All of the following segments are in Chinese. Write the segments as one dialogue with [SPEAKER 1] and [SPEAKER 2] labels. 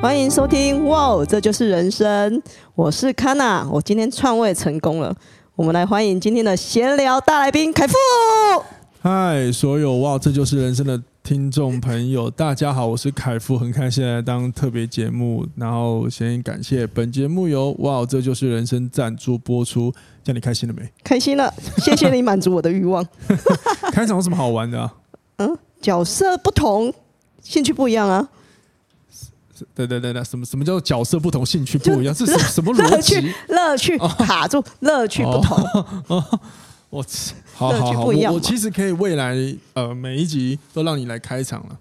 [SPEAKER 1] 欢迎收听，哇，这就是人生。我是康娜，我今天篡位成功了。我们来欢迎今天的闲聊大来宾凯富。
[SPEAKER 2] 嗨，所有哇，这就是人生的听众朋友，大家好，我是凯富，很开心来当特别节目。然后先感谢本节目由哇，这就是人生赞助播出。这样你开心了没？
[SPEAKER 1] 开心了，谢谢你满足我的欲望。
[SPEAKER 2] 开场有什么好玩的啊？
[SPEAKER 1] 嗯，角色不同，兴趣不一样啊。
[SPEAKER 2] 对对对对，什么什么叫角色不同，兴趣不一样？是什么什么逻辑？
[SPEAKER 1] 乐趣卡住，乐趣不同。
[SPEAKER 2] 我好好好，我我其实可以未来呃每一集都让你来开场了。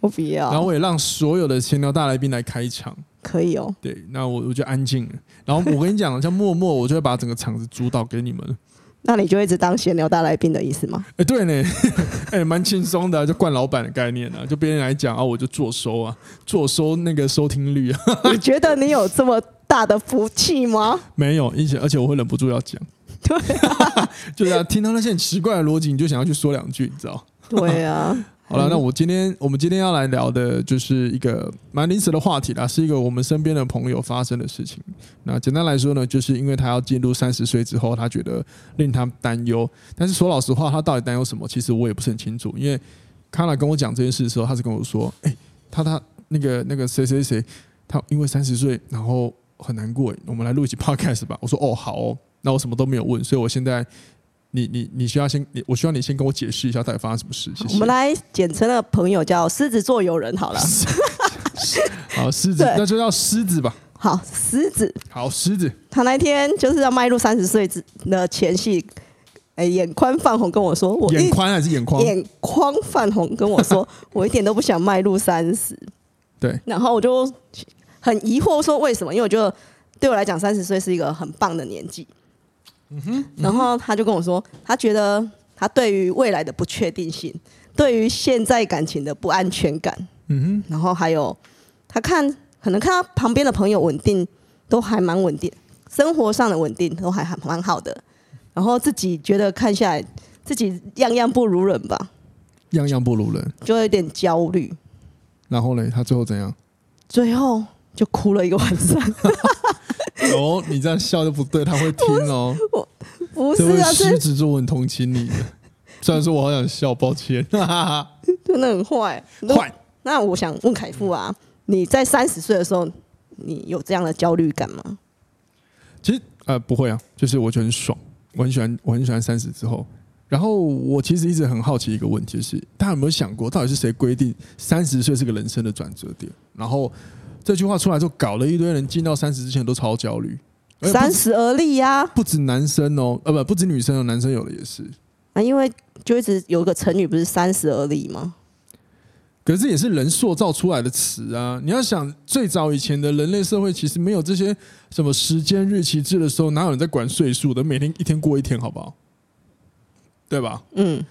[SPEAKER 1] 我不要。
[SPEAKER 2] 然后我也让所有的闲聊大来宾来开场。
[SPEAKER 1] 可以哦。对，
[SPEAKER 2] 那我我就安静了。然后我跟你讲，像默默，我就会把整个场子主导给你们。
[SPEAKER 1] 那你就一直当闲聊大来宾的意思吗？
[SPEAKER 2] 哎，对呢，哎，蛮轻松的，就惯老板的概念啊，就别人来讲啊，我就坐收啊，坐收那个收听率啊。
[SPEAKER 1] 你觉得你有这么大的福气吗？
[SPEAKER 2] 没有，而且而且我会忍不住要讲。
[SPEAKER 1] 对啊，
[SPEAKER 2] 就是啊，听到那些很奇怪的逻辑，你就想要去说两句，你知道？
[SPEAKER 1] 对啊。
[SPEAKER 2] 好了，那我今天我们今天要来聊的就是一个蛮临时的话题啦，是一个我们身边的朋友发生的事情。那简单来说呢，就是因为他要进入三十岁之后，他觉得令他担忧。但是说老实话，他到底担忧什么？其实我也不是很清楚。因为康娜跟我讲这件事的时候，他是跟我说：“哎，他他那个那个谁谁谁，他因为三十岁，然后很难过。我们来录一集 podcast 吧。”我说：“哦，好哦。”那我什么都没有问，所以我现在。你你你需要先，你我需要你先跟我解释一下到底发生什么事。谢谢。
[SPEAKER 1] 我们来简称那个朋友叫狮子座友人好了。
[SPEAKER 2] 好，狮子，那就叫狮子吧。
[SPEAKER 1] 好，狮子。
[SPEAKER 2] 好，狮子。
[SPEAKER 1] 他那天就是要迈入三十岁之的前夕，哎，眼宽泛红跟我说，我
[SPEAKER 2] 眼宽还是眼眶？
[SPEAKER 1] 眼眶泛红跟我说，我一点都不想迈入三十。
[SPEAKER 2] 对。
[SPEAKER 1] 然后我就很疑惑说为什么？因为我觉得对我来讲，三十岁是一个很棒的年纪。嗯哼，然后他就跟我说，他觉得他对于未来的不确定性，对于现在感情的不安全感，嗯哼，然后还有他看可能看他旁边的朋友稳定，都还蛮稳定，生活上的稳定都还还蛮好的，然后自己觉得看下来自己样样不如人吧，
[SPEAKER 2] 样样不如人，
[SPEAKER 1] 就有点焦虑。
[SPEAKER 2] 然后呢，他最后怎样？
[SPEAKER 1] 最后就哭了一个晚上。
[SPEAKER 2] 哦，你这样笑就不对，他会听哦。
[SPEAKER 1] 我不是啊，
[SPEAKER 2] 狮子座很同情你的。虽然说我好想笑，抱歉。
[SPEAKER 1] 真的很坏，坏。那我想问凯富啊，你在三十岁的时候，你有这样的焦虑感吗？
[SPEAKER 2] 其实呃不会啊，就是我觉得很爽，我很喜欢，我很喜欢三十之后。然后我其实一直很好奇一个问题，就是大家有没有想过，到底是谁规定三十岁是个人生的转折点？然后。这句话出来之后，搞了一堆人进到三十之前都超焦虑。
[SPEAKER 1] 三十而立呀，
[SPEAKER 2] 不止男生哦，呃不，不止女生哦，男生有的也是。
[SPEAKER 1] 啊，因为就一直有一个成语，不是三十而立吗？
[SPEAKER 2] 可是也是人塑造出来的词啊！你要想，最早以前的人类社会其实没有这些什么时间日期制的时候，哪有人在管岁数的？每天一天过一天，好不好？对吧？嗯。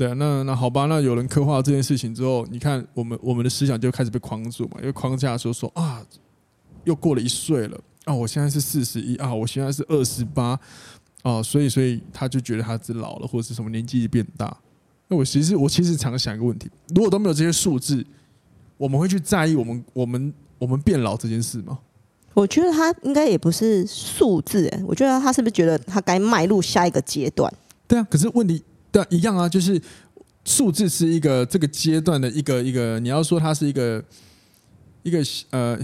[SPEAKER 2] 对啊，那那好吧，那有人刻画这件事情之后，你看我们我们的思想就开始被框住嘛，因为框架说说啊，又过了一岁了啊，我现在是四十一啊，我现在是二十八啊，所以所以他就觉得他是老了，或者是什么年纪变大。那我其实我其实常想一个问题，如果都没有这些数字，我们会去在意我们我们我们变老这件事吗？
[SPEAKER 1] 我觉得他应该也不是数字，哎，我觉得他是不是觉得他该迈入下一个阶段？
[SPEAKER 2] 对啊，可是问题。对，一样啊，就是数字是一个这个阶段的一个一个，你要说它是一个一个呃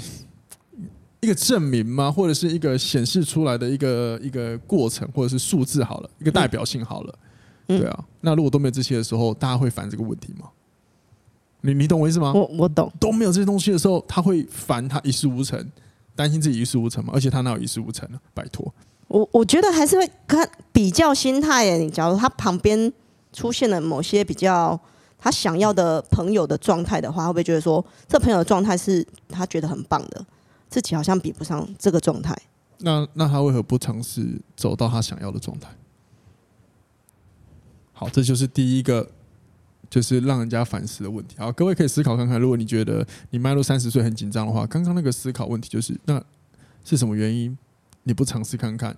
[SPEAKER 2] 一个证明吗？或者是一个显示出来的一个一个过程，或者是数字好了，一个代表性好了，对啊。那如果都没有这些的时候，大家会烦这个问题吗？你你懂我意思吗？
[SPEAKER 1] 我我懂。
[SPEAKER 2] 都没有这些东西的时候，他会烦，他一事无成，担心自己一事无成吗？而且他哪有一事无成呢？拜托。
[SPEAKER 1] 我我觉得还是会看比较心态耶。你假如他旁边出现了某些比较他想要的朋友的状态的话，会不会觉得说这朋友的状态是他觉得很棒的？自己好像比不上这个状态。
[SPEAKER 2] 那那他为何不尝试走到他想要的状态？好，这就是第一个，就是让人家反思的问题。好，各位可以思考看看，如果你觉得你迈入三十岁很紧张的话，刚刚那个思考问题就是，那是什么原因你不尝试看看，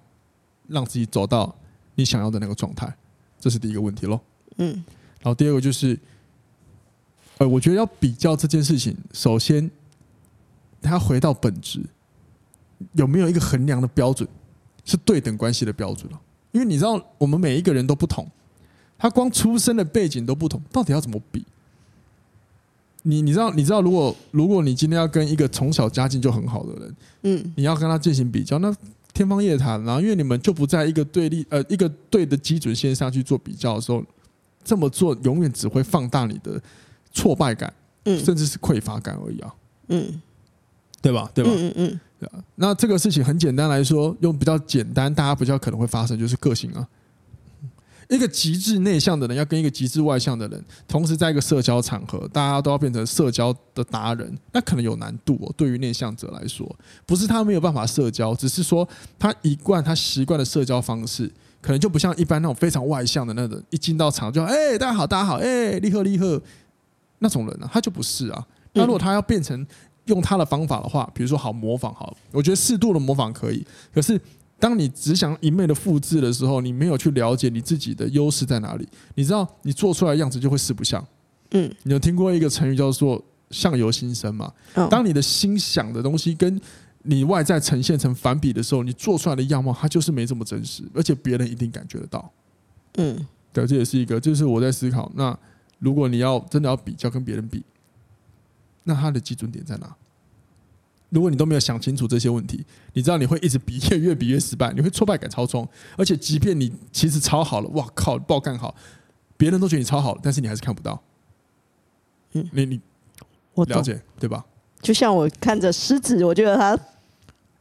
[SPEAKER 2] 让自己走到你想要的那个状态？这是第一个问题喽。嗯，然后第二个就是，呃，我觉得要比较这件事情，首先他回到本质，有没有一个衡量的标准，是对等关系的标准？因为你知道，我们每一个人都不同，他光出生的背景都不同，到底要怎么比？你你知道，你知道，如果如果你今天要跟一个从小家境就很好的人，嗯，你要跟他进行比较，那天方夜谭。然后，因为你们就不在一个对立呃一个对的基准线上去做比较的时候。这么做永远只会放大你的挫败感，嗯，甚至是匮乏感而已啊，嗯，对吧？对吧？嗯嗯。那这个事情很简单来说，用比较简单，大家比较可能会发生，就是个性啊。一个极致内向的人要跟一个极致外向的人，同时在一个社交场合，大家都要变成社交的达人，那可能有难度哦。对于内向者来说，不是他没有办法社交，只是说他一贯他习惯的社交方式。可能就不像一般那种非常外向的那种，一进到场就哎、欸，大家好，大家好，哎、欸，立贺立贺那种人呢、啊，他就不是啊。那如果他要变成用他的方法的话，比如说好模仿，好，我觉得适度的模仿可以。可是当你只想一昧的复制的时候，你没有去了解你自己的优势在哪里，你知道你做出来的样子就会四不像。嗯，你有听过一个成语叫做“相由心生”嘛？当你的心想的东西跟你外在呈现成反比的时候，你做出来的样貌，它就是没这么真实，而且别人一定感觉得到。嗯，对，这也是一个，就是我在思考。那如果你要真的要比较跟别人比，那他的基准点在哪？如果你都没有想清楚这些问题，你知道你会一直比，越越比越失败，你会挫败感超重。而且，即便你其实超好了，哇靠，爆干好，别人都觉得你超好了，但是你还是看不到。嗯，你你我了解对吧？
[SPEAKER 1] 就像我看着狮子，我觉得他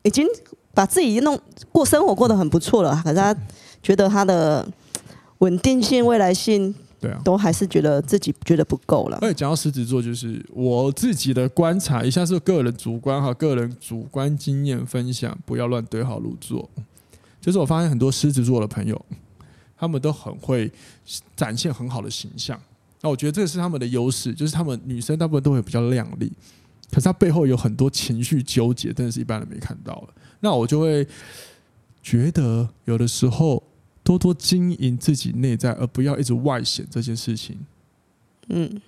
[SPEAKER 1] 已经把自己弄过生活过得很不错了，可是他觉得他的稳定性、未来性，对啊，都还是觉得自己觉得不够了。
[SPEAKER 2] 而且讲到狮子座，就是我自己的观察，一下是个人主观哈，个人主观经验分享，不要乱对号入座。就是我发现很多狮子座的朋友，他们都很会展现很好的形象，那我觉得这是他们的优势，就是他们女生大部分都会比较靓丽。可是他背后有很多情绪纠结，真的是一般人没看到了。那我就会觉得，有的时候多多经营自己内在，而不要一直外显这件事情。嗯，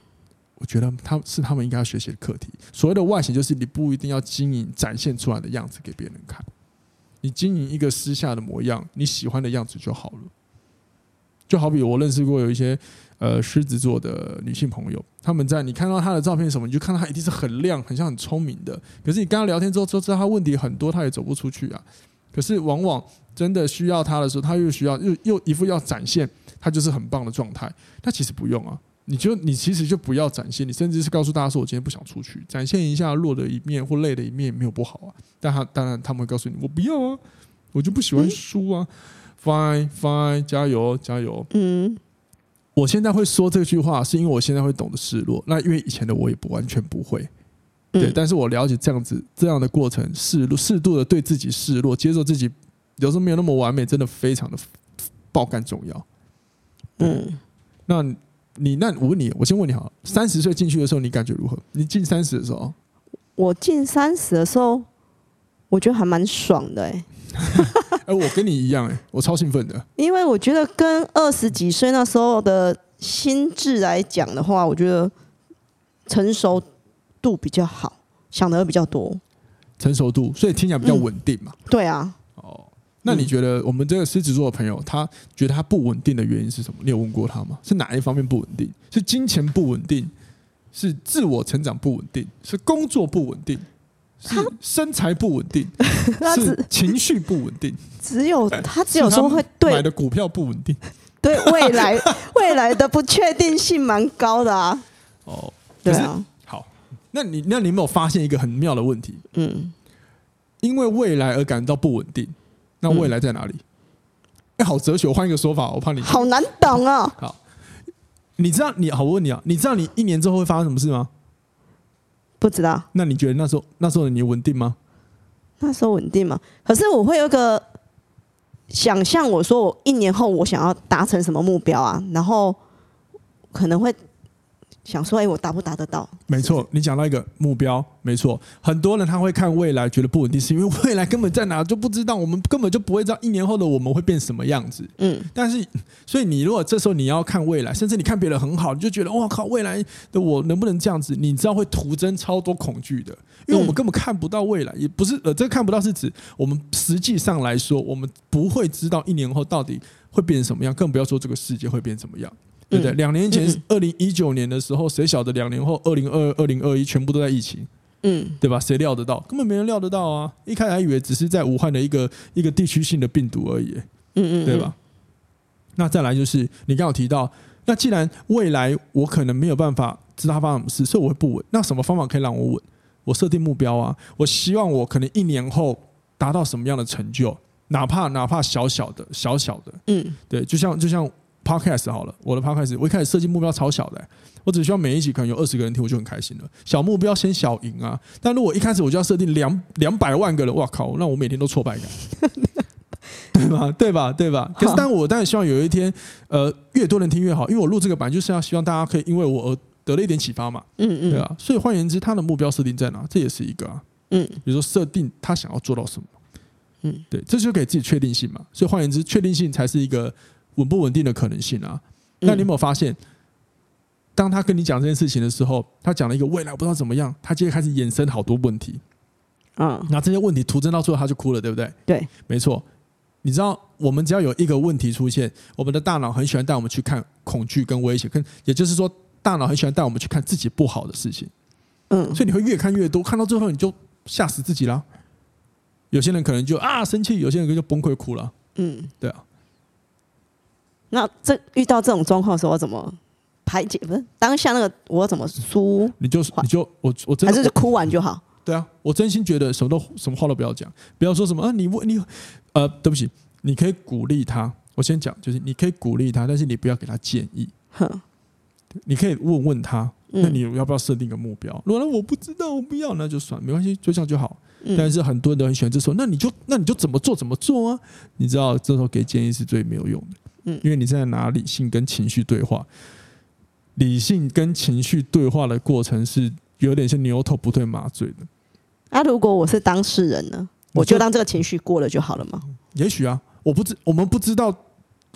[SPEAKER 2] 我觉得他是他们应该要学习的课题。所谓的外显，就是你不一定要经营展现出来的样子给别人看，你经营一个私下的模样，你喜欢的样子就好了。就好比我认识过有一些。呃，狮子座的女性朋友，他们在你看到她的照片什么，你就看到她一定是很亮、很像很聪明的。可是你跟她聊天之后，就知道她问题很多，她也走不出去啊。可是往往真的需要他的时候，他又需要又又一副要展现他就是很棒的状态。那其实不用啊，你就你其实就不要展现，你甚至是告诉大家说，我今天不想出去，展现一下弱的一面或累的一面也没有不好啊。但他当然他们会告诉你，我不要啊，我就不喜欢输啊。Fine fine，加油加油，嗯。我现在会说这句话，是因为我现在会懂得示弱。那因为以前的我也不完全不会，对，但是我了解这样子这样的过程，适适度的对自己示弱，接受自己有时候没有那么完美，真的非常的爆干重要。嗯，那你那我问你，我先问你好，三十岁进去的时候，你感觉如何？你进三十的时候，
[SPEAKER 1] 我进三十的时候，我觉得还蛮爽的哎、欸。
[SPEAKER 2] 哎，我跟你一样，哎，我超兴奋的。
[SPEAKER 1] 因为我觉得跟二十几岁那时候的心智来讲的话，我觉得成熟度比较好，想的会比较多。
[SPEAKER 2] 成熟度，所以听起来比较稳定嘛。
[SPEAKER 1] 嗯，对啊。
[SPEAKER 2] 哦，那你觉得我们这个狮子座的朋友，他觉得他不稳定的原因是什么？你有问过他吗？是哪一方面不稳定？是金钱不稳定？是自我成长不稳定？是工作不稳定？是身材不稳定，是情绪不稳定。
[SPEAKER 1] 只有他只有说会对
[SPEAKER 2] 买的股票不稳定，
[SPEAKER 1] 对未来 未来的不确定性蛮高的啊。
[SPEAKER 2] 哦，对啊。好，那你那你有没有发现一个很妙的问题？嗯，因为未来而感到不稳定，那未来在哪里？哎，好哲学，我换一个说法，我怕你
[SPEAKER 1] 好难懂啊。
[SPEAKER 2] 好，你知道你好，我问你啊，你知道你一年之后会发生什么事吗？
[SPEAKER 1] 不知道。
[SPEAKER 2] 那你觉得那时候那时候的你稳定吗？
[SPEAKER 1] 那时候稳定吗？可是我会有一个想象，我说我一年后我想要达成什么目标啊？然后可能会。想说，哎，我达不达得到？
[SPEAKER 2] 没错，你讲到一个目标，没错。很多人他会看未来，觉得不稳定，是因为未来根本在哪就不知道，我们根本就不会知道一年后的我们会变什么样子。嗯，但是，所以你如果这时候你要看未来，甚至你看别人很好，你就觉得哇靠，未来的我能不能这样子？你知道会徒增超多恐惧的，因为我们根本看不到未来，也不是呃，这个看不到是指我们实际上来说，我们不会知道一年后到底会变成什么样，更不要说这个世界会变成怎么样。对不对？两年前，二零一九年的时候，谁晓得两年后，二零二二、二零二一全部都在疫情，嗯，对吧？谁料得到？根本没人料得到啊！一开始还以为只是在武汉的一个一个地区性的病毒而已，嗯嗯，对吧？那再来就是你刚刚有提到，那既然未来我可能没有办法知道它发生什么事，所以我会不稳。那什么方法可以让我稳？我设定目标啊！我希望我可能一年后达到什么样的成就，哪怕哪怕小小的、小小的，嗯，对，就像就像。Podcast 好了，我的 Podcast 我一开始设计目标超小的、欸，我只需要每一集可能有二十个人听，我就很开心了。小目标先小赢啊！但如果一开始我就要设定两两百万个人，哇靠！那我每天都挫败感，对吧？对吧？对吧？可是，但我当然希望有一天，呃，越多人听越好，因为我录这个版就是要希望大家可以因为我而得了一点启发嘛，嗯嗯，对啊。所以换言之，他的目标设定在哪？这也是一个啊，嗯，比如说设定他想要做到什么，嗯，对，这就给自己确定性嘛。所以换言之，确定性才是一个。稳不稳定的可能性啊？那你有没有发现，当他跟你讲这件事情的时候，他讲了一个未来不知道怎么样，他接着开始衍生好多问题。嗯，那这些问题徒增到最后，他就哭了，对不对？
[SPEAKER 1] 对，
[SPEAKER 2] 没错。你知道，我们只要有一个问题出现，我们的大脑很喜欢带我们去看恐惧跟威胁，跟也就是说，大脑很喜欢带我们去看自己不好的事情。嗯，所以你会越看越多，看到最后你就吓死自己了。有些人可能就啊生气，有些人就崩溃哭了。嗯，对啊。
[SPEAKER 1] 那这遇到这种状况的时候，我怎么排解？不是当下那个我怎么输？
[SPEAKER 2] 你就你就我我真的
[SPEAKER 1] 还是哭完就好。
[SPEAKER 2] 对啊，我真心觉得什么都什么话都不要讲，不要说什么啊，你问你呃，对不起，你可以鼓励他。我先讲，就是你可以鼓励他，但是你不要给他建议。哼，你可以问问他，那你要不要设定一个目标？如果我不知道，我不要，那就算，没关系，就这样就好。但是很多人都很喜欢这时候，那你就那你就怎么做怎么做啊？你知道这时候给建议是最没有用的。嗯，因为你在拿理性跟情绪对话，理性跟情绪对话的过程是有点像牛头不对马嘴的。
[SPEAKER 1] 那、啊、如果我是当事人呢？我就当这个情绪过了就好了吗？
[SPEAKER 2] 也许啊，我不知我们不知道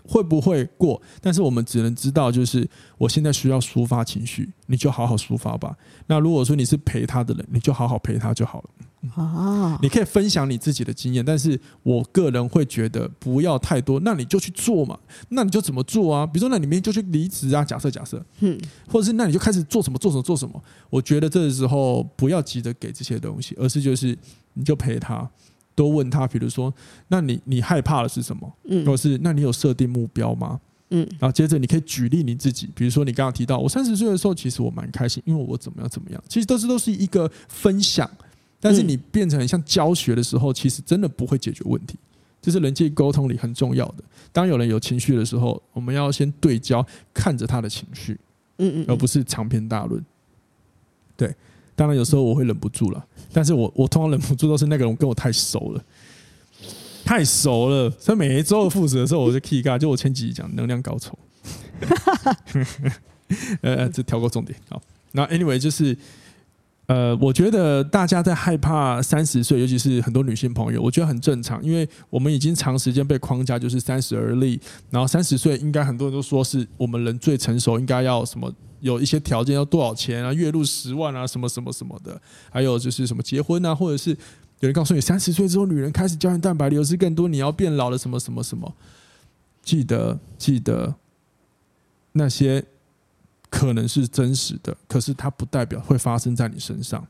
[SPEAKER 2] 会不会过，但是我们只能知道，就是我现在需要抒发情绪，你就好好抒发吧。那如果说你是陪他的人，你就好好陪他就好了。啊，你可以分享你自己的经验，但是我个人会觉得不要太多。那你就去做嘛，那你就怎么做啊？比如说，那你明天就去离职啊？假设假设，嗯，或者是那你就开始做什么做什么做什么？我觉得这个时候不要急着给这些东西，而是就是你就陪他，多问他，比如说，那你你害怕的是什么？嗯，或是那你有设定目标吗？嗯，然后接着你可以举例你自己，比如说你刚刚提到我三十岁的时候，其实我蛮开心，因为我怎么样怎么样，其实都是都是一个分享。但是你变成很像教学的时候，其实真的不会解决问题。这是人际沟通里很重要的。当有人有情绪的时候，我们要先对焦，看着他的情绪，嗯嗯，而不是长篇大论。对，当然有时候我会忍不住了，但是我我通常忍不住都是那个人跟我太熟了，太熟了。所以每一周的负责的时候，我就 key 嘎，就我前几集讲能量高潮。呃，这跳过重点。好，那 anyway 就是。呃，我觉得大家在害怕三十岁，尤其是很多女性朋友，我觉得很正常，因为我们已经长时间被框架，就是三十而立，然后三十岁应该很多人都说是我们人最成熟，应该要什么有一些条件，要多少钱啊，月入十万啊，什么什么什么的，还有就是什么结婚啊，或者是有人告诉你三十岁之后女人开始胶原蛋白流失更多，你要变老了，什么什么什么，记得记得那些。可能是真实的，可是它不代表会发生在你身上。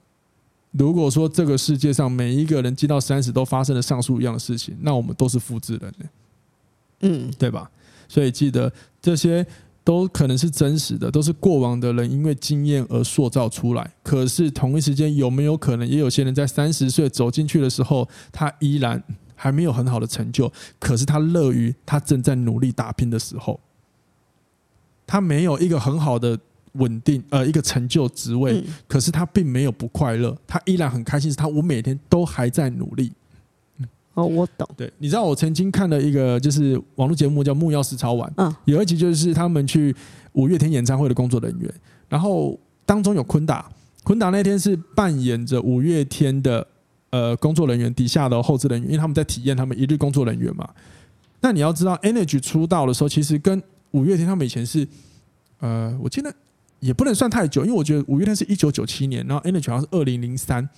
[SPEAKER 2] 如果说这个世界上每一个人进到三十都发生了上述一样的事情，那我们都是复制人呢，嗯，对吧？所以记得这些都可能是真实的，都是过往的人因为经验而塑造出来。可是同一时间有没有可能，也有些人在三十岁走进去的时候，他依然还没有很好的成就，可是他乐于他正在努力打拼的时候。他没有一个很好的稳定呃一个成就职位，可是他并没有不快乐，他依然很开心。是他我每天都还在努力，
[SPEAKER 1] 哦，我懂。
[SPEAKER 2] 对，你知道我曾经看了一个就是网络节目叫《木曜时超玩》，嗯，有一集就是他们去五月天演唱会的工作人员，然后当中有坤达，坤达那天是扮演着五月天的呃工作人员底下的后制人员，因为他们在体验他们一日工作人员嘛。那你要知道，Energy 出道的时候，其实跟五月天他们以前是呃，我记得也不能算太久，因为我觉得五月天是一九九七年，然后 Energy 好像是二零零三。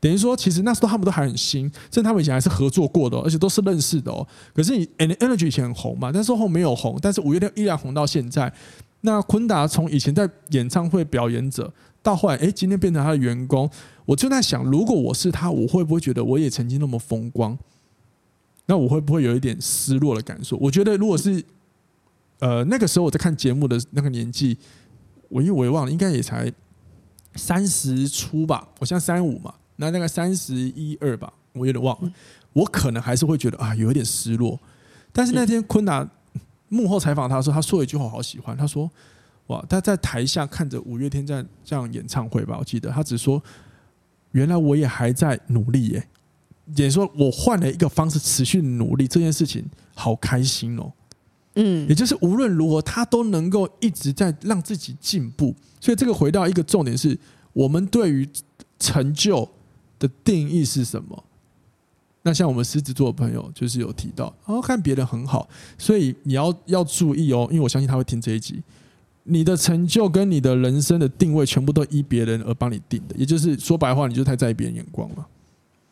[SPEAKER 2] 等于说，其实那时候他们都还很新，甚至他们以前还是合作过的，而且都是认识的哦。可是你 Energy 以前很红嘛，但是后没有红，但是五月天依然红到现在。那坤达从以前在演唱会表演者，到后来哎，今天变成他的员工，我就在想，如果我是他，我会不会觉得我也曾经那么风光？那我会不会有一点失落的感受？我觉得如果是呃那个时候我在看节目的那个年纪，我因为我也忘了，应该也才三十出吧，我现在三五嘛。那大概三十一二吧，我有点忘了。我可能还是会觉得啊，有一点失落。但是那天坤达幕后采访他说，他说一句话我好喜欢。他说：“哇，他在台下看着五月天在这样演唱会吧，我记得他只说，原来我也还在努力耶。也说我换了一个方式持续努力，这件事情好开心哦。嗯，也就是无论如何，他都能够一直在让自己进步。所以这个回到一个重点是，我们对于成就。的定义是什么？那像我们狮子座的朋友，就是有提到，哦，看别人很好，所以你要要注意哦，因为我相信他会听这一集。你的成就跟你的人生的定位，全部都依别人而帮你定的，也就是说白话，你就太在意别人眼光了。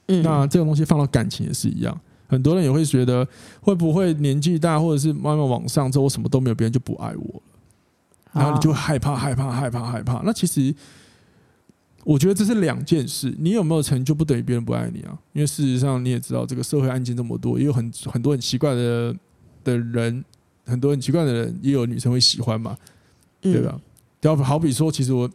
[SPEAKER 2] 嗯，那这个东西放到感情也是一样，很多人也会觉得，会不会年纪大，或者是慢慢往上之后，我什么都没有，别人就不爱我了，然后你就害怕，害怕，害怕，害怕。那其实。我觉得这是两件事，你有没有成就不等于别人不爱你啊？因为事实上你也知道，这个社会案件这么多，也有很很多很奇怪的的人，很多很奇怪的人，也有女生会喜欢嘛，对吧？就好比说，其实我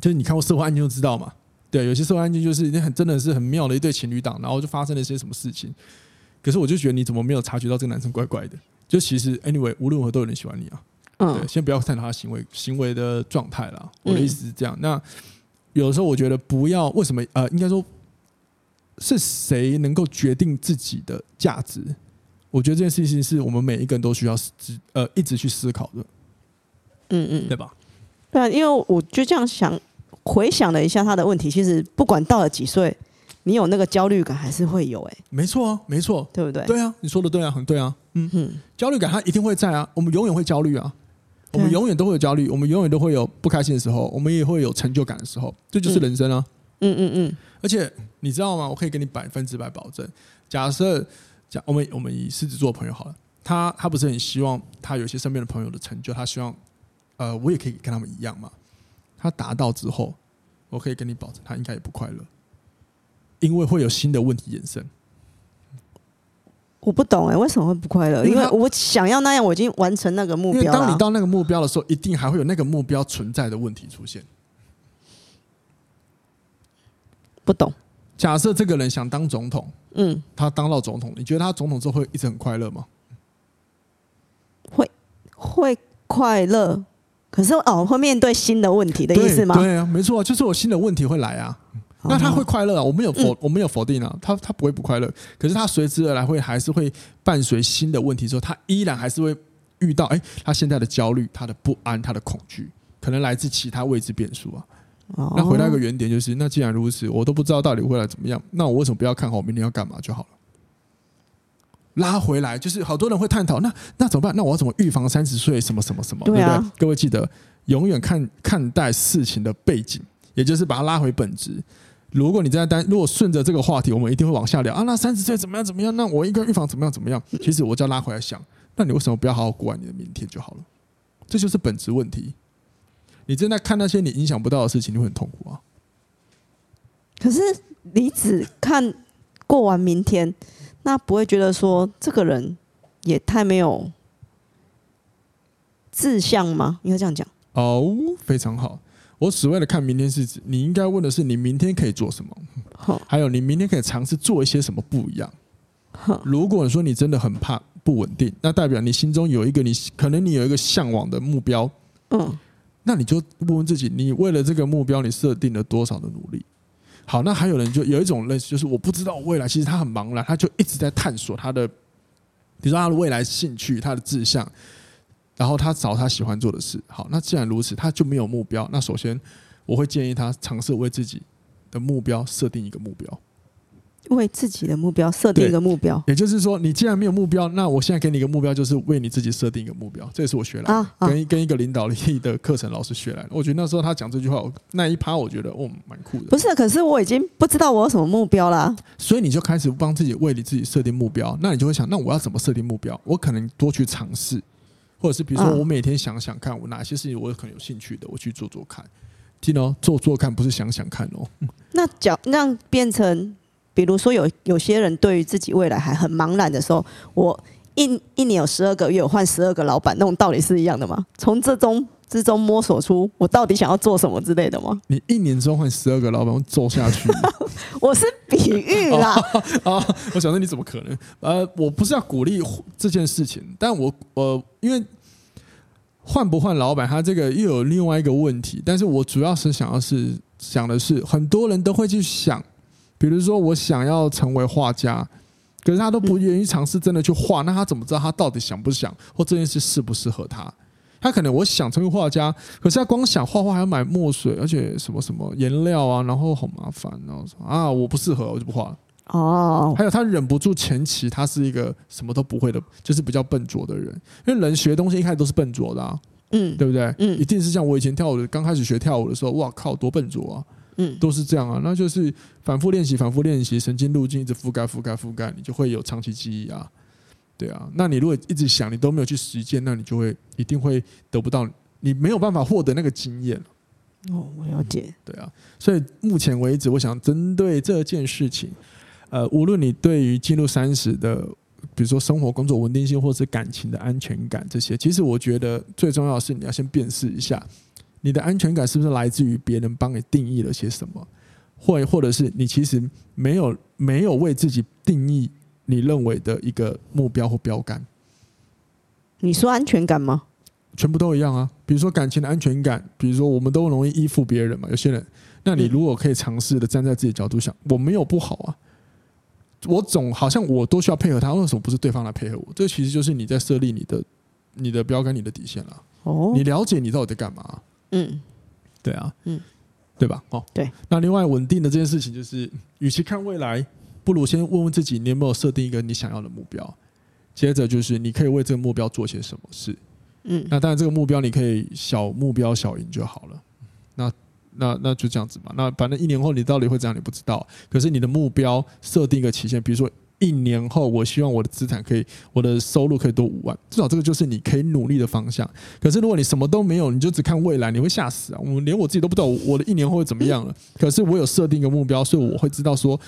[SPEAKER 2] 就是你看过社会案件就知道嘛，对，有些社会案件就是你很真的是很妙的一对情侣档，然后就发生了一些什么事情，可是我就觉得你怎么没有察觉到这个男生怪怪的？就其实 anyway，无论如何都有人喜欢你啊。对，先不要探讨他行为行为的状态了。我的意思是这样，那。有的时候我觉得不要，为什么？呃，应该说是谁能够决定自己的价值？我觉得这件事情是我们每一个人都需要思呃一直去思考的。嗯嗯，对吧？
[SPEAKER 1] 对啊，因为我就这样想，回想了一下他的问题，其实不管到了几岁，你有那个焦虑感还是会有。哎，
[SPEAKER 2] 没错啊，没错，
[SPEAKER 1] 对不对？
[SPEAKER 2] 对啊，你说的对啊，很对啊。嗯哼，焦虑感它一定会在啊，我们永远会焦虑啊。我们永远都会有焦虑，我们永远都会有不开心的时候，我们也会有成就感的时候，这就是人生啊。嗯嗯嗯。而且你知道吗？我可以给你百分之百保证。假设，假我们我们以狮子座朋友好了，他他不是很希望他有些身边的朋友的成就，他希望呃我也可以跟他们一样嘛。他达到之后，我可以跟你保证，他应该也不快乐，因为会有新的问题衍生。
[SPEAKER 1] 我不懂哎、欸，为什么会不快乐？因为我想要那样，我已经完成那个目标了。
[SPEAKER 2] 当你到那个目标的时候，一定还会有那个目标存在的问题出现。
[SPEAKER 1] 不懂。
[SPEAKER 2] 假设这个人想当总统，嗯，他当到总统，你觉得他总统之后会一直很快乐吗？
[SPEAKER 1] 会，会快乐。可是哦，会面对新的问题的意思吗？
[SPEAKER 2] 对，对啊，没错，就是有新的问题会来啊。那他会快乐啊？我没有否，我没有否定啊。他他不会不快乐，可是他随之而来会还是会伴随新的问题之后，他依然还是会遇到哎，他现在的焦虑、他的不安、他的恐惧，可能来自其他未知变数啊。那回到一个原点，就是那既然如此，我都不知道到底未来怎么样，那我为什么不要看好我明天要干嘛就好了？拉回来，就是好多人会探讨，那那怎么办？那我要怎么预防三十岁什么什么什么？对不对？各位记得永远看看待事情的背景，也就是把它拉回本质。如果你在单，如果顺着这个话题，我们一定会往下聊啊。那三十岁怎么样？怎么样？那我应该预防怎么样？怎么样？其实我就要拉回来想，那你为什么不要好好过完你的明天就好了？这就是本质问题。你正在看那些你影响不到的事情，你会很痛苦啊。
[SPEAKER 1] 可是你只看过完明天，那不会觉得说这个人也太没有志向吗？应该这样讲。
[SPEAKER 2] 哦，非常好。我只为了看明天是指，你应该问的是你明天可以做什么，还有你明天可以尝试做一些什么不一样。如果说你真的很怕不稳定，那代表你心中有一个你可能你有一个向往的目标，嗯，那你就问问自己，你为了这个目标你设定了多少的努力？好，那还有人就有一种类似，就是我不知道未来，其实他很茫然，他就一直在探索他的，比如说他的未来兴趣、他的志向，然后他找他喜欢做的事。好，那既然如此，他就没有目标。那首先，我会建议他尝试为自己的目标设定一个目标。
[SPEAKER 1] 为自己的目标设定一个目标，
[SPEAKER 2] 也就是说，你既然没有目标，那我现在给你一个目标，就是为你自己设定一个目标。这也是我学来的，啊啊、跟跟一个领导力的课程老师学来的。我觉得那时候他讲这句话，那一趴我觉得哦，蛮酷的。
[SPEAKER 1] 不是，可是我已经不知道我有什么目标了，
[SPEAKER 2] 所以你就开始帮自己为你自己设定目标。那你就会想，那我要怎么设定目标？我可能多去尝试，或者是比如说，我每天想想看，我哪些事情我可能有兴趣的，我去做做看。听哦，做做看，不是想想看哦。
[SPEAKER 1] 那讲让变成。比如说有有些人对于自己未来还很茫然的时候，我一一年有十二个月，我换十二个老板，那种道理是一样的吗？从这中之中摸索出我到底想要做什么之类的吗？
[SPEAKER 2] 你一年之后换十二个老板，我走下去？
[SPEAKER 1] 我是比喻啦。
[SPEAKER 2] 啊，我想说你怎么可能？呃，我不是要鼓励这件事情，但我呃，因为换不换老板，他这个又有另外一个问题。但是我主要是想要是想的是，很多人都会去想。比如说，我想要成为画家，可是他都不愿意尝试真的去画，那他怎么知道他到底想不想，或这件事适不适合他？他可能我想成为画家，可是他光想画画还要买墨水，而且什么什么颜料啊，然后好麻烦，然后说啊，我不适合，我就不画了。哦，还有他忍不住前期他是一个什么都不会的，就是比较笨拙的人，因为人学东西一开始都是笨拙的啊，嗯，对不对？嗯，一定是像我以前跳舞的，刚开始学跳舞的时候，哇靠，多笨拙啊！嗯，都是这样啊，那就是反复练习，反复练习，神经路径一直覆盖、覆盖、覆盖，你就会有长期记忆啊。对啊，那你如果一直想，你都没有去实践，那你就会一定会得不到，你没有办法获得那个经验。
[SPEAKER 1] 哦，我了解。
[SPEAKER 2] 对啊，所以目前为止，我想针对这件事情，呃，无论你对于进入三十的，比如说生活、工作稳定性，或是感情的安全感这些，其实我觉得最重要的是你要先辨识一下。你的安全感是不是来自于别人帮你定义了些什么，或或者是你其实没有没有为自己定义你认为的一个目标或标杆？
[SPEAKER 1] 你说安全感吗？
[SPEAKER 2] 全部都一样啊。比如说感情的安全感，比如说我们都容易依附别人嘛。有些人，那你如果可以尝试的站在自己的角度想，我没有不好啊。我总好像我都需要配合他，为什么不是对方来配合我？这其实就是你在设立你的你的标杆、你的底线了。哦，你了解你到底在干嘛？嗯，对啊，嗯，对吧？哦，
[SPEAKER 1] 对。
[SPEAKER 2] 那另外稳定的这件事情，就是与其看未来，不如先问问自己，你有没有设定一个你想要的目标？接着就是你可以为这个目标做些什么事。嗯，那当然这个目标你可以小目标小赢就好了。那那那就这样子嘛。那反正一年后你到底会怎样，你不知道。可是你的目标设定一个期限，比如说。一年后，我希望我的资产可以，我的收入可以多五万，至少这个就是你可以努力的方向。可是如果你什么都没有，你就只看未来，你会吓死啊！我连我自己都不知道我的一年后会怎么样了。可是我有设定一个目标，所以我会知道说，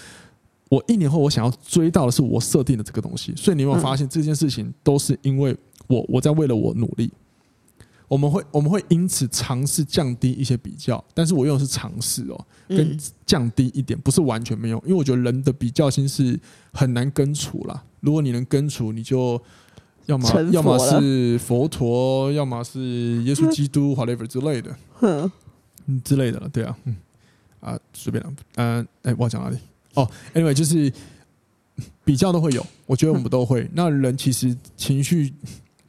[SPEAKER 2] 我一年后我想要追到的是我设定的这个东西。所以你有没有发现这件事情都是因为我我在为了我努力。我们会我们会因此尝试降低一些比较，但是我用的是尝试哦，跟降低一点，不是完全没有，因为我觉得人的比较心是很难根除啦。如果你能根除，你就要么要么是佛陀，要么是耶稣基督，whatever 之类的，嗯之类的了，对啊，嗯啊随便了，嗯哎我要讲哪里？哦，anyway 就是比较都会有，我觉得我们都会。那人其实情绪。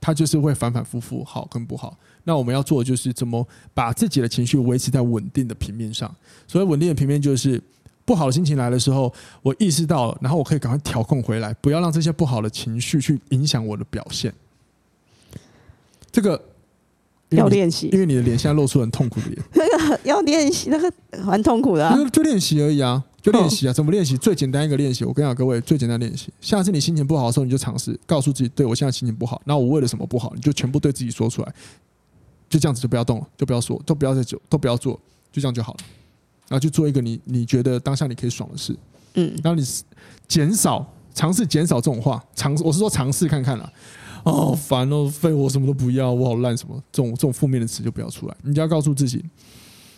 [SPEAKER 2] 他就是会反反复复，好跟不好。那我们要做的就是怎么把自己的情绪维持在稳定的平面上。所谓稳定的平面，就是不好的心情来的时候，我意识到，然后我可以赶快调控回来，不要让这些不好的情绪去影响我的表现。这个
[SPEAKER 1] 要练习，
[SPEAKER 2] 因为你的脸现在露出很痛苦的脸。
[SPEAKER 1] 那个要练习，那个蛮痛苦的啊。
[SPEAKER 2] 就练习而已啊。就练习啊，怎么练习？最简单一个练习，我跟你讲，各位最简单练习。下次你心情不好的时候，你就尝试告诉自己，对我现在心情不好，那我为了什么不好？你就全部对自己说出来，就这样子，就不要动了，就不要说，都不要再做，都不要做，就这样就好了。然后去做一个你你觉得当下你可以爽的事，嗯，然后你减少尝试减少这种话，尝试我是说尝试看看啦。哦，烦哦，废我什么都不要，我好烂什么，这种这种负面的词就不要出来。你就要告诉自己，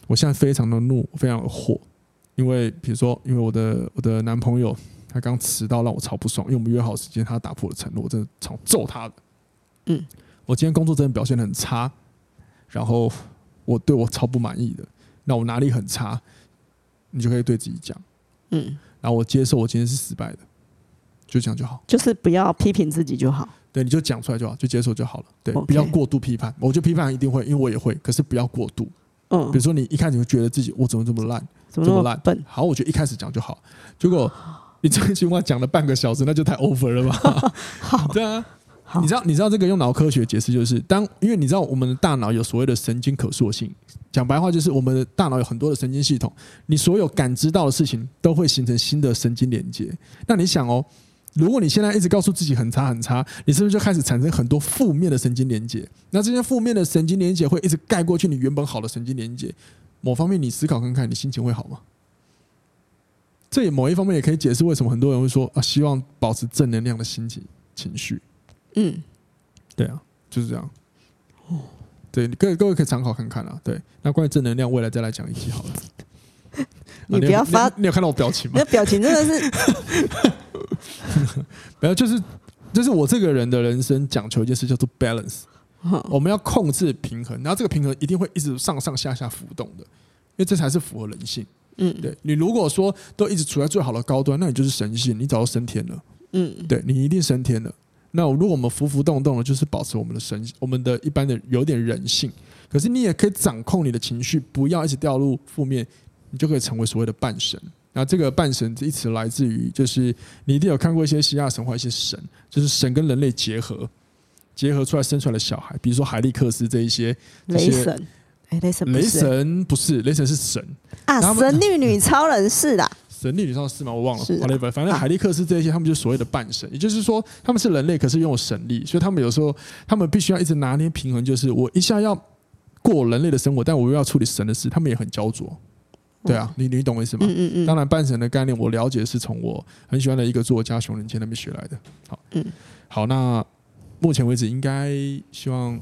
[SPEAKER 2] 我现在非常的怒，非常的火。因为比如说，因为我的我的男朋友他刚迟到，让我超不爽。因为我们约好时间，他打破了承诺，我真的超揍他的。嗯，我今天工作真的表现的很差，然后我对我超不满意的。那我哪里很差？你就可以对自己讲，
[SPEAKER 1] 嗯，
[SPEAKER 2] 然后我接受我今天是失败的，就这样就好。
[SPEAKER 1] 就是不要批评自己就好。
[SPEAKER 2] 对，你就讲出来就好，就接受就好了。对不要过度批判。我觉得批判一定会，因为我也会，可是不要过度。嗯，比如说你一开始就觉得自己我怎么这么烂，
[SPEAKER 1] 怎么这么烂笨？
[SPEAKER 2] 好，我觉得一开始讲就好。结果你这句话讲了半个小时，那就太 over 了吧？
[SPEAKER 1] 好，
[SPEAKER 2] 对啊。你知道，你知道这个用脑科学解释就是，当因为你知道我们的大脑有所谓的神经可塑性，讲白话就是我们的大脑有很多的神经系统，你所有感知到的事情都会形成新的神经连接。那你想哦。如果你现在一直告诉自己很差很差，你是不是就开始产生很多负面的神经连接？那这些负面的神经连接会一直盖过去你原本好的神经连接。某方面你思考看看，你心情会好吗？这也某一方面也可以解释为什么很多人会说啊，希望保持正能量的心情情绪。
[SPEAKER 1] 嗯，
[SPEAKER 2] 对啊，就是这样。哦，对，各位各位可以参考看看啊。对，那关于正能量，未来再来讲一期好了。
[SPEAKER 1] 你不要发，
[SPEAKER 2] 你有，你有看到我表情吗？
[SPEAKER 1] 那表情真的是。
[SPEAKER 2] 不要，就是就是我这个人的人生讲求一件事叫做 balance，我们要控制平衡，然后这个平衡一定会一直上上下下浮动的，因为这才是符合人性。嗯，对，你如果说都一直处在最好的高端，那你就是神性，你早就升天了。嗯，对，你一定升天了。那如果我们浮浮动动的，就是保持我们的神，我们的一般的有点人性。可是你也可以掌控你的情绪，不要一直掉入负面，你就可以成为所谓的半神。那这个半神这一词来自于，就是你一定有看过一些希腊神话，一些神，就是神跟人类结合，结合出来生出来的小孩，比如说海利克斯这一些。
[SPEAKER 1] 雷神，哎，雷神，
[SPEAKER 2] 雷神不是，雷神是神
[SPEAKER 1] 啊，神力女超人是的，
[SPEAKER 2] 神力女超人是吗？我忘了，好嘞，反正海利克斯这一些，他们就是所谓的半神，也就是说他们是人类，可是拥有神力，所以他们有时候他们必须要一直拿捏平衡，就是我一下要过人类的生活，但我又要处理神的事，他们也很焦灼。对啊，你你懂我意思吗？嗯嗯嗯。当然，半神的概念我了解是从我很喜欢的一个作家熊仁谦那边学来的。好，嗯，好，那目前为止应该希望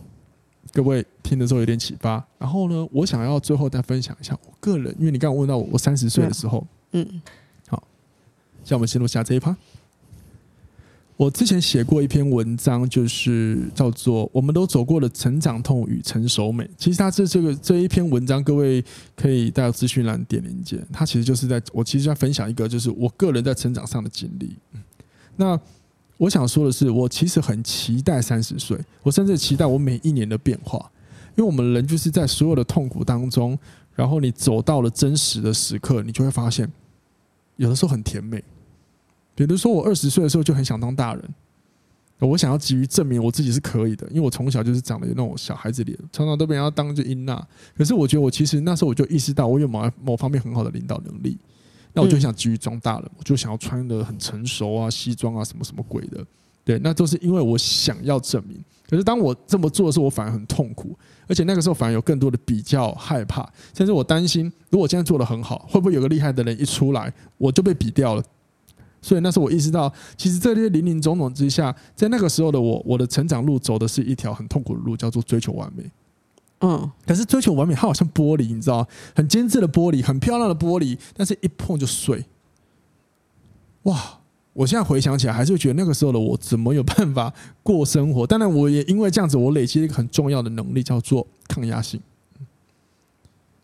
[SPEAKER 2] 各位听的时候有点启发。然后呢，我想要最后再分享一下我个人，因为你刚刚问到我，我三十岁的时候，嗯，嗯好，像我们先录下这一趴。我之前写过一篇文章，就是叫做《我们都走过的成长痛与成熟美》。其实它这这个这一篇文章，各位可以带到资讯栏点连接。它其实就是在我其实在分享一个，就是我个人在成长上的经历。那我想说的是，我其实很期待三十岁，我甚至期待我每一年的变化，因为我们人就是在所有的痛苦当中，然后你走到了真实的时刻，你就会发现，有的时候很甜美。比如说，我二十岁的时候就很想当大人，我想要急于证明我自己是可以的，因为我从小就是长得有那种小孩子脸，常常都被人家当着英娜。可是我觉得我其实那时候我就意识到，我有某某方面很好的领导能力，那我就想急于装大人，我就想要穿得很成熟啊，西装啊，什么什么鬼的。对，那都是因为我想要证明。可是当我这么做的时候，我反而很痛苦，而且那个时候反而有更多的比较、害怕，甚至我担心，如果我现在做的很好，会不会有个厉害的人一出来，我就被比掉了。所以那时候我意识到，其实这些林林总总之下，在那个时候的我，我的成长路走的是一条很痛苦的路，叫做追求完美。嗯，可是追求完美，它好像玻璃，你知道，很精致的玻璃，很漂亮的玻璃，但是一碰就碎。哇！我现在回想起来，还是觉得那个时候的我怎么有办法过生活？当然，我也因为这样子，我累积了一个很重要的能力，叫做抗压性。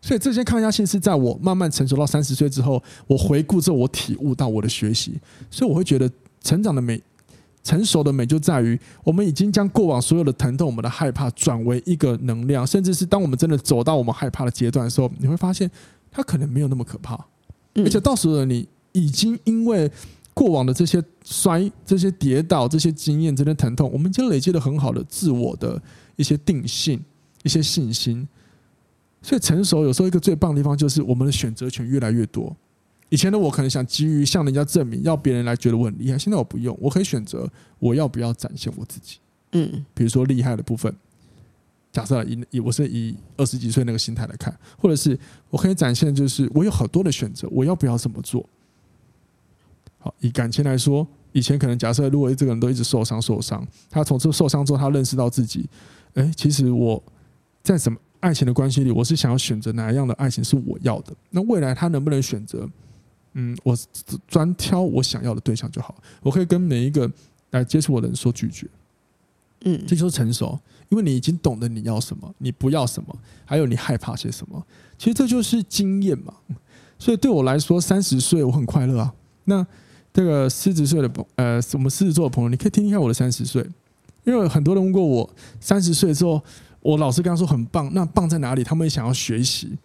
[SPEAKER 2] 所以这些抗压性是在我慢慢成熟到三十岁之后，我回顾之后，我体悟到我的学习。所以我会觉得成长的美、成熟的美就在于，我们已经将过往所有的疼痛、我们的害怕转为一个能量，甚至是当我们真的走到我们害怕的阶段的时候，你会发现它可能没有那么可怕。而且到时候你已经因为过往的这些摔、这些跌倒、这些经验、这些疼痛，我们已经累积了很好的自我的一些定性、一些信心。所以成熟有时候一个最棒的地方就是我们的选择权越来越多。以前的我可能想急于向人家证明，要别人来觉得我很厉害。现在我不用，我可以选择我要不要展现我自己。嗯，比如说厉害的部分，假设以以我是以二十几岁那个心态来看，或者是我可以展现就是我有好多的选择，我要不要这么做？好，以感情来说，以前可能假设如果这个人都一直受伤受伤，他从这受伤之后，他认识到自己，哎，其实我在什么？爱情的关系里，我是想要选择哪样的爱情是我要的。那未来他能不能选择？嗯，我专挑我想要的对象就好。我可以跟每一个来接触我的人说拒绝。嗯，这就是成熟，因为你已经懂得你要什么，你不要什么，还有你害怕些什么。其实这就是经验嘛。所以对我来说，三十岁我很快乐啊。那这个狮子岁的朋呃，我们狮子座的朋友，你可以听听看我的三十岁，因为很多人问过我，三十岁之后，我老师跟他说很棒，那棒在哪里？他们也想要学习。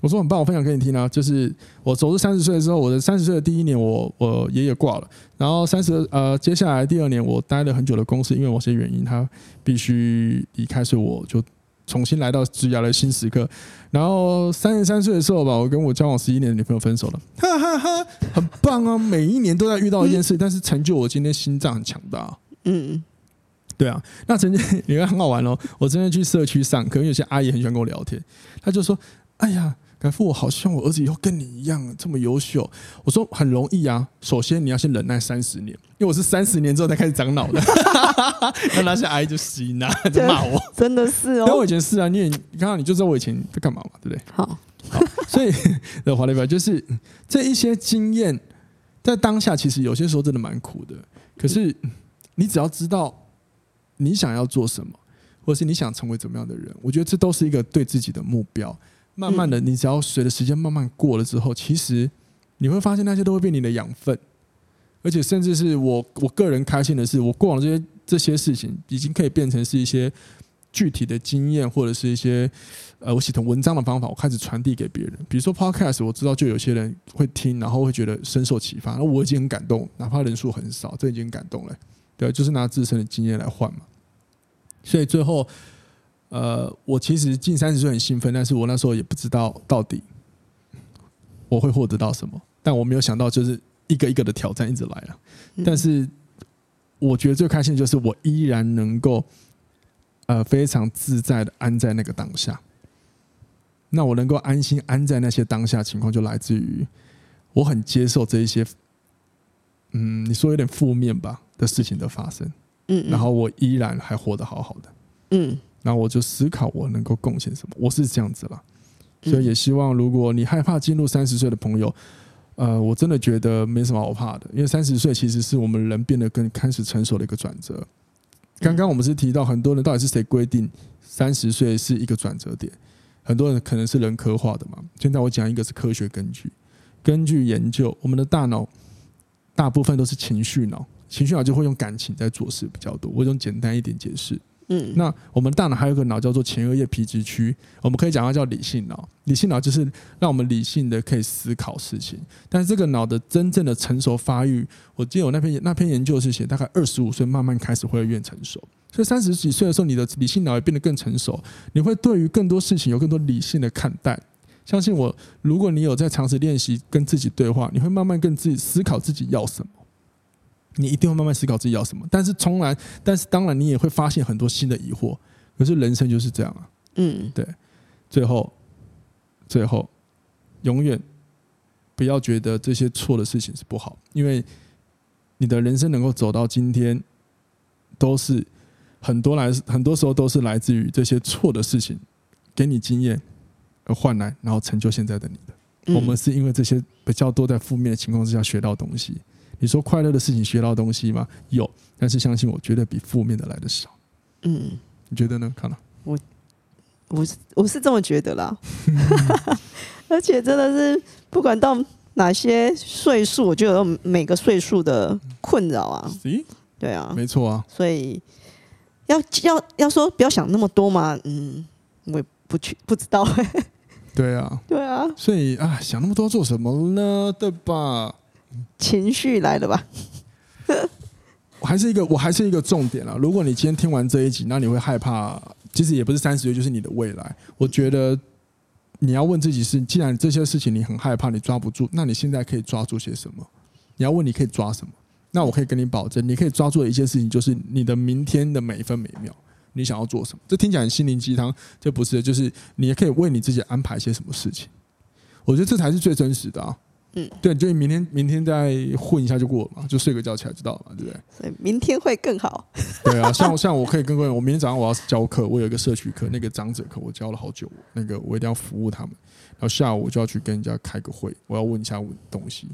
[SPEAKER 2] 我说很棒，我分享给你听啊，就是我走入三十岁之后，我的三十岁的第一年我，我我爷爷挂了，然后三十呃，接下来第二年我待了很久的公司，因为某些原因他必须离开，所以我就重新来到职涯的新时刻。然后三十三岁的时候吧，我跟我交往十一年的女朋友分手了，哈哈哈，很棒啊！每一年都在遇到一件事，但是成就我今天心脏很强大。嗯，对啊，那曾经 你看很好玩哦，我曾经去社区上课，因为有些阿姨很喜欢跟我聊天，她就说：“哎呀。”感觉我好像我儿子以后跟你一样这么优秀。我说很容易啊，首先你要先忍耐三十年，因为我是三十年之后才开始长脑的。那那些阿姨就吸纳就骂我，
[SPEAKER 1] 真的是哦。
[SPEAKER 2] 跟我以前是啊，你也你刚刚你就知道我以前在干嘛嘛，对不对？
[SPEAKER 1] 好，
[SPEAKER 2] 好，所以的华丽表就是这一些经验，在当下其实有些时候真的蛮苦的。可是你只要知道你想要做什么，或者是你想成为怎么样的人，我觉得这都是一个对自己的目标。慢慢的，你只要随着时间慢慢过了之后，其实你会发现那些都会变你的养分，而且甚至是我我个人开心的是，我过往这些这些事情已经可以变成是一些具体的经验，或者是一些呃我写成文章的方法，我开始传递给别人。比如说 Podcast，我知道就有些人会听，然后会觉得深受启发，那我已经很感动，哪怕人数很少，这已经很感动了。对，就是拿自身的经验来换嘛。所以最后。呃，我其实近三十岁很兴奋，但是我那时候也不知道到底我会获得到什么，但我没有想到就是一个一个的挑战一直来了。但是我觉得最开心的就是我依然能够呃非常自在的安在那个当下。那我能够安心安在那些当下情况，就来自于我很接受这一些，嗯，你说有点负面吧的事情的发生，嗯，然后我依然还活得好好的，嗯。然后我就思考我能够贡献什么，我是这样子啦，所以也希望如果你害怕进入三十岁的朋友，呃，我真的觉得没什么好怕的，因为三十岁其实是我们人变得更开始成熟的一个转折。刚刚我们是提到很多人到底是谁规定三十岁是一个转折点，很多人可能是人科化的嘛。现在我讲一个是科学根据，根据研究，我们的大脑大部分都是情绪脑，情绪脑就会用感情在做事比较多。我用简单一点解释。嗯，那我们大脑还有一个脑叫做前额叶皮质区，我们可以讲它叫理性脑。理性脑就是让我们理性的可以思考事情，但是这个脑的真正的成熟发育，我记得我那篇那篇研究是写大概二十五岁慢慢开始会越成熟，所以三十几岁的时候，你的理性脑也变得更成熟，你会对于更多事情有更多理性的看待。相信我，如果你有在尝试练习跟自己对话，你会慢慢跟自己思考自己要什么。你一定会慢慢思考自己要什么，但是从来，但是当然，你也会发现很多新的疑惑。可是人生就是这样啊，嗯，对。最后，最后，永远不要觉得这些错的事情是不好，因为你的人生能够走到今天，都是很多来，很多时候都是来自于这些错的事情给你经验而换来，然后成就现在的你的。我们是因为这些比较多在负面的情况之下学到东西。你说快乐的事情学到东西吗？有，但是相信我，绝对比负面的来的少。嗯，你觉得呢？看了，
[SPEAKER 1] 我我是我是这么觉得啦。而且真的是不管到哪些岁数，我就有每个岁数的困扰啊。咦？对啊，
[SPEAKER 2] 没错啊。
[SPEAKER 1] 所以要要要说不要想那么多嘛。嗯，我也不去不知道。
[SPEAKER 2] 对啊，
[SPEAKER 1] 对啊。
[SPEAKER 2] 所以啊，想那么多做什么呢？对吧？
[SPEAKER 1] 情绪来了吧？
[SPEAKER 2] 我还是一个，我还是一个重点啊。如果你今天听完这一集，那你会害怕，其实也不是三十岁，就是你的未来。我觉得你要问自己是：既然这些事情你很害怕，你抓不住，那你现在可以抓住些什么？你要问你可以抓什么？那我可以跟你保证，你可以抓住的一件事情，就是你的明天的每一分每一秒，你想要做什么？这听起来心灵鸡汤，这不是，就是你也可以为你自己安排些什么事情。我觉得这才是最真实的啊。嗯，对，就明天明天再混一下就过了嘛，就睡个觉起来知道了嘛，对不对？
[SPEAKER 1] 所以明天会更好。
[SPEAKER 2] 对啊，像像我可以跟各位，我明天早上我要教课，我有一个社区课，那个长者课我教了好久，那个我一定要服务他们。然后下午我就要去跟人家开个会，我要问一下问东西，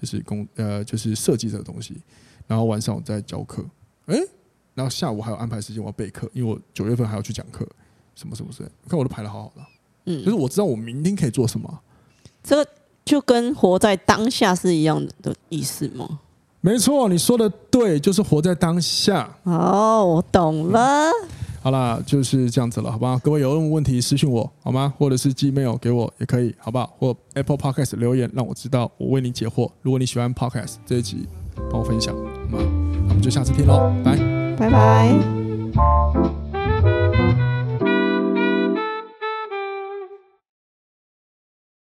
[SPEAKER 2] 就是工呃就是设计这个东西。然后晚上我再教课，哎，然后下午还有安排时间我要备课，因为我九月份还要去讲课，什么什么之类。看我都排的好好的，嗯，就是我知道我明天可以做什么。
[SPEAKER 1] 这个。就跟活在当下是一样的意思吗？
[SPEAKER 2] 没错，你说的对，就是活在当下。
[SPEAKER 1] 哦，我懂了。
[SPEAKER 2] 好啦，就是这样子了，好吧？各位有任何问题私信我好吗？或者是 Gmail 给我也可以，好不好？或 Apple Podcast 留言让我知道，我为你解惑。如果你喜欢 Podcast 这一集，帮我分享，好吗？那我们就下次听喽，拜
[SPEAKER 1] 拜拜。